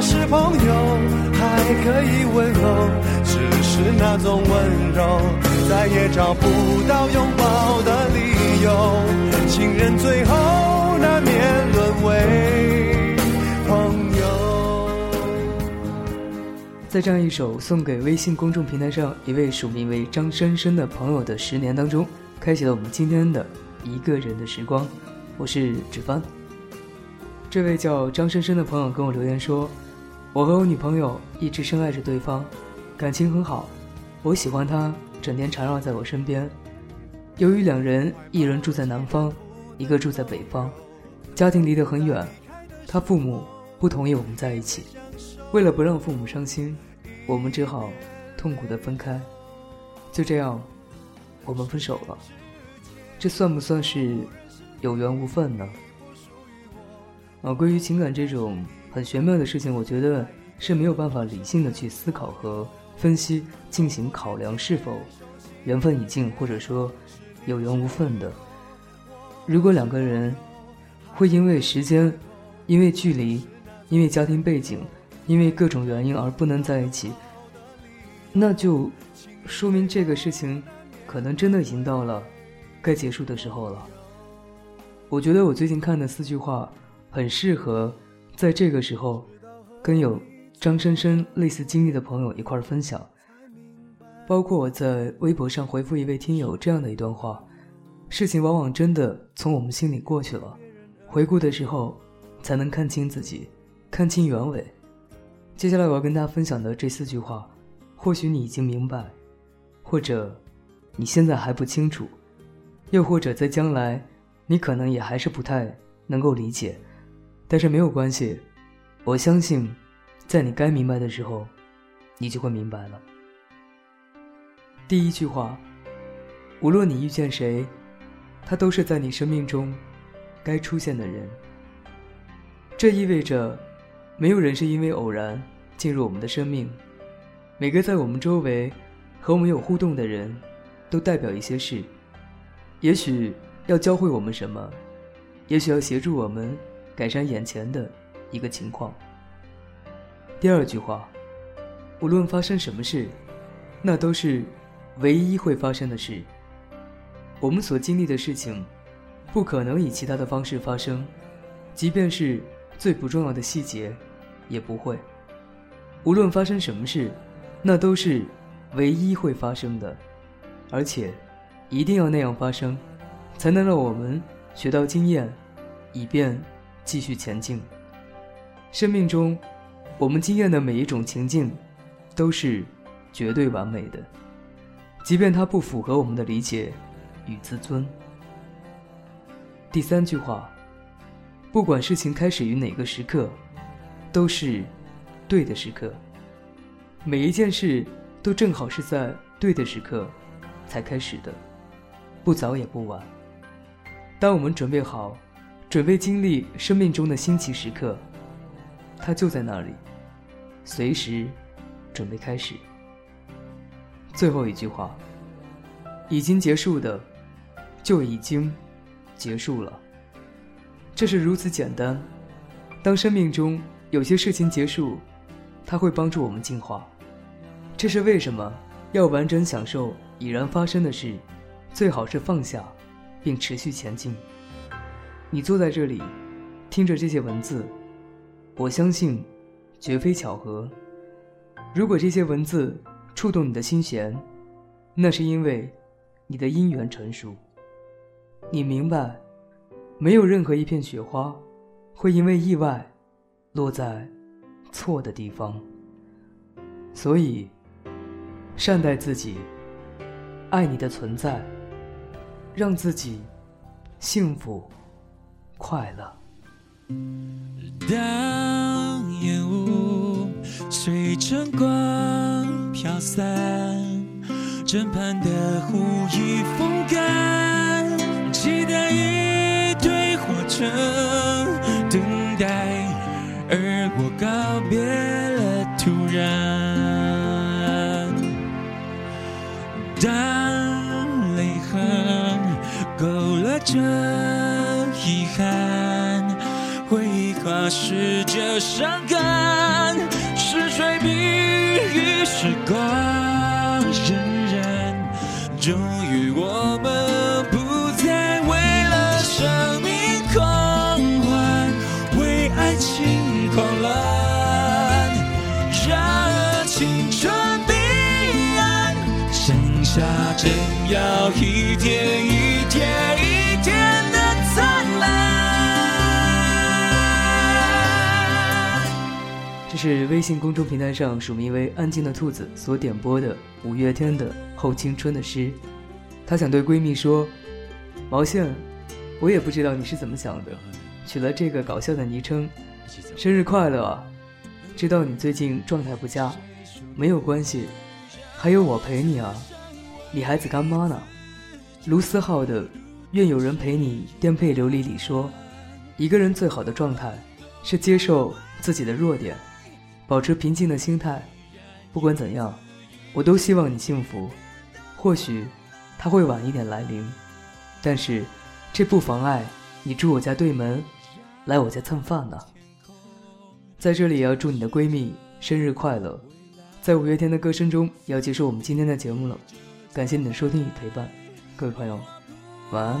是朋友，还可以问候，只是那种温柔，再也找不到拥抱的理由。情人最后难免沦为朋友。在这样一首送给微信公众平台上一位署名为张深深的朋友的十年当中，开启了我们今天的。一个人的时光，我是芷帆。这位叫张深深的朋友跟我留言说：“我和我女朋友一直深爱着对方，感情很好。我喜欢她，整天缠绕在我身边。由于两人一人住在南方，一个住在北方，家庭离得很远，她父母不同意我们在一起。为了不让父母伤心，我们只好痛苦的分开。就这样，我们分手了。”这算不算是有缘无分呢？啊，关于情感这种很玄妙的事情，我觉得是没有办法理性的去思考和分析进行考量是否缘分已尽，或者说有缘无分的。如果两个人会因为时间、因为距离、因为家庭背景、因为各种原因而不能在一起，那就说明这个事情可能真的已经到了。该结束的时候了。我觉得我最近看的四句话，很适合在这个时候，跟有张深深类似经历的朋友一块儿分享。包括我在微博上回复一位听友这样的一段话：事情往往真的从我们心里过去了，回顾的时候，才能看清自己，看清原委。接下来我要跟大家分享的这四句话，或许你已经明白，或者你现在还不清楚。又或者在将来，你可能也还是不太能够理解，但是没有关系，我相信，在你该明白的时候，你就会明白了。第一句话，无论你遇见谁，他都是在你生命中该出现的人。这意味着，没有人是因为偶然进入我们的生命，每个在我们周围和我们有互动的人，都代表一些事。也许要教会我们什么，也许要协助我们改善眼前的一个情况。第二句话，无论发生什么事，那都是唯一会发生的事。我们所经历的事情，不可能以其他的方式发生，即便是最不重要的细节，也不会。无论发生什么事，那都是唯一会发生的，而且。一定要那样发生，才能让我们学到经验，以便继续前进。生命中，我们经验的每一种情境，都是绝对完美的，即便它不符合我们的理解与自尊。第三句话，不管事情开始于哪个时刻，都是对的时刻。每一件事都正好是在对的时刻才开始的。不早也不晚。当我们准备好，准备经历生命中的新奇时刻，它就在那里，随时准备开始。最后一句话：已经结束的，就已经结束了。这是如此简单。当生命中有些事情结束，它会帮助我们进化。这是为什么要完整享受已然发生的事，最好是放下，并持续前进。你坐在这里，听着这些文字，我相信，绝非巧合。如果这些文字触动你的心弦，那是因为你的因缘成熟。你明白，没有任何一片雪花，会因为意外落在错的地方。所以，善待自己，爱你的存在，让自己幸福。快乐。当烟雾随晨光飘散，枕畔的湖已风干，期待一堆火车等待，而我告别了突然。当泪痕勾勒着。跨时着伤感，是谁比喻时光荏苒？终于我们不再为了生命狂欢，为爱情狂乱，让青春彼岸，剩下正要一天一天是微信公众平台上署名为“安静的兔子”所点播的五月天的《后青春》的诗。她想对闺蜜说：“毛线，我也不知道你是怎么想的，取了这个搞笑的昵称，生日快乐啊！知道你最近状态不佳，没有关系，还有我陪你啊。你孩子干妈呢？卢思浩的《愿有人陪你》颠沛流离里说，一个人最好的状态是接受自己的弱点。”保持平静的心态，不管怎样，我都希望你幸福。或许，他会晚一点来临，但是，这不妨碍你住我家对门，来我家蹭饭呢。在这里也要祝你的闺蜜生日快乐。在五月天的歌声中，要结束我们今天的节目了。感谢你的收听与陪伴，各位朋友，晚安。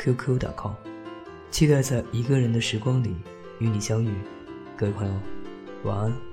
qq.com，期待在一个人的时光里与你相遇，各位朋友，晚安。